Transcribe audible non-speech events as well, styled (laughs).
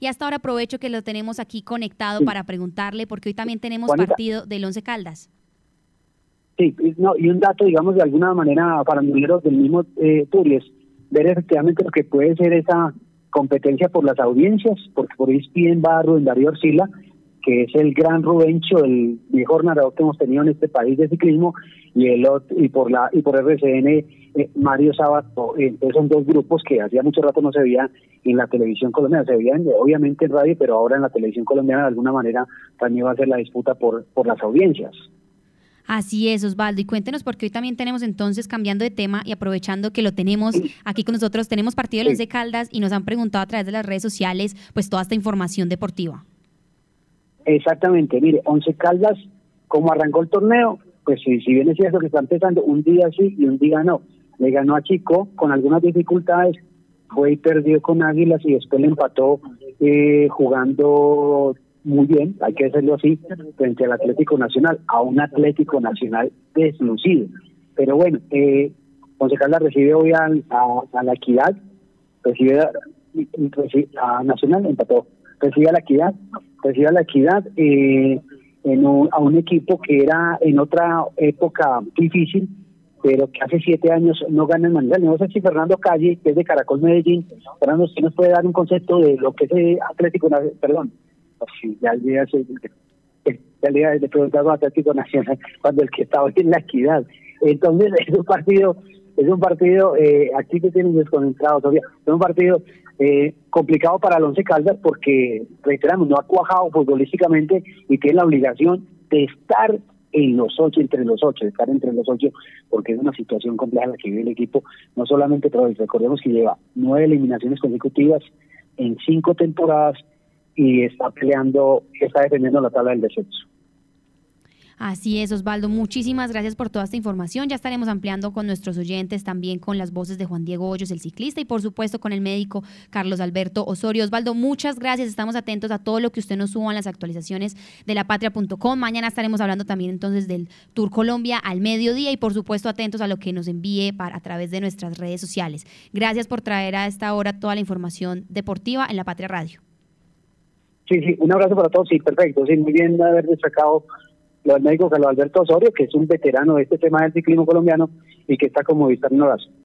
Y hasta ahora aprovecho que lo tenemos aquí conectado para preguntarle, porque hoy también tenemos partido del Once Caldas. Sí, no, y un dato, digamos, de alguna manera para mineros del mismo eh, Turies, ver efectivamente lo que puede ser esa competencia por las audiencias, porque por ahí bien va Rubén Darío Orsila, que es el gran Rubencho, el mejor narrador que hemos tenido en este país de ciclismo, y el y por la y por RCN eh, Mario Sabato. Entonces son dos grupos que hacía mucho rato no se veían en la televisión colombiana, se veían obviamente en radio, pero ahora en la televisión colombiana de alguna manera también va a ser la disputa por, por las audiencias. Así es, Osvaldo. Y cuéntenos, porque hoy también tenemos entonces, cambiando de tema y aprovechando que lo tenemos aquí con nosotros, tenemos partido de los de Caldas y nos han preguntado a través de las redes sociales, pues toda esta información deportiva. Exactamente, mire, Once Caldas, como arrancó el torneo, pues si, si bien es cierto que está empezando un día sí y un día no, le ganó a Chico con algunas dificultades, fue y perdió con Águilas y después le empató eh, jugando muy bien, hay que decirlo así, frente al Atlético Nacional, a un Atlético Nacional deslucido. Pero bueno, eh, Once Caldas recibe hoy a, a, la Equidad, recibe a, a Nacional, empató, recibe a la Equidad, recibe a la Equidad eh, en a un equipo que era en otra época difícil, pero que hace siete años no gana el Manizales. No sé si Fernando Calle, que es de Caracol Medellín, Fernando, ¿usted nos puede dar un concepto de lo que es Atlético Nacional? Perdón, sí, ya ya día de preguntar Atlético Nacional (laughs) cuando el que estaba en la equidad. Entonces (laughs) es un partido, es un partido, eh, aquí que tienen desconcentrado todavía, es un partido eh, complicado para el Once Caldas porque, reiteramos, no ha cuajado futbolísticamente y tiene la obligación de estar en los ocho, entre los ocho, de estar entre los ocho, porque es una situación compleja la que vive el equipo, no solamente pero recordemos que lleva nueve eliminaciones consecutivas en cinco temporadas y está peleando, está defendiendo la tabla del descenso. Así es, Osvaldo. Muchísimas gracias por toda esta información. Ya estaremos ampliando con nuestros oyentes, también con las voces de Juan Diego Hoyos, el ciclista, y por supuesto con el médico Carlos Alberto Osorio. Osvaldo, muchas gracias. Estamos atentos a todo lo que usted nos suba en las actualizaciones de lapatria.com. Mañana estaremos hablando también entonces del Tour Colombia al mediodía y por supuesto atentos a lo que nos envíe a través de nuestras redes sociales. Gracias por traer a esta hora toda la información deportiva en La Patria Radio. Sí, sí, un abrazo para todos. Sí, perfecto. Sí, muy bien haber destacado lo del médico Carlos Alberto Osorio, que es un veterano de este tema del ciclismo colombiano y que está como vista en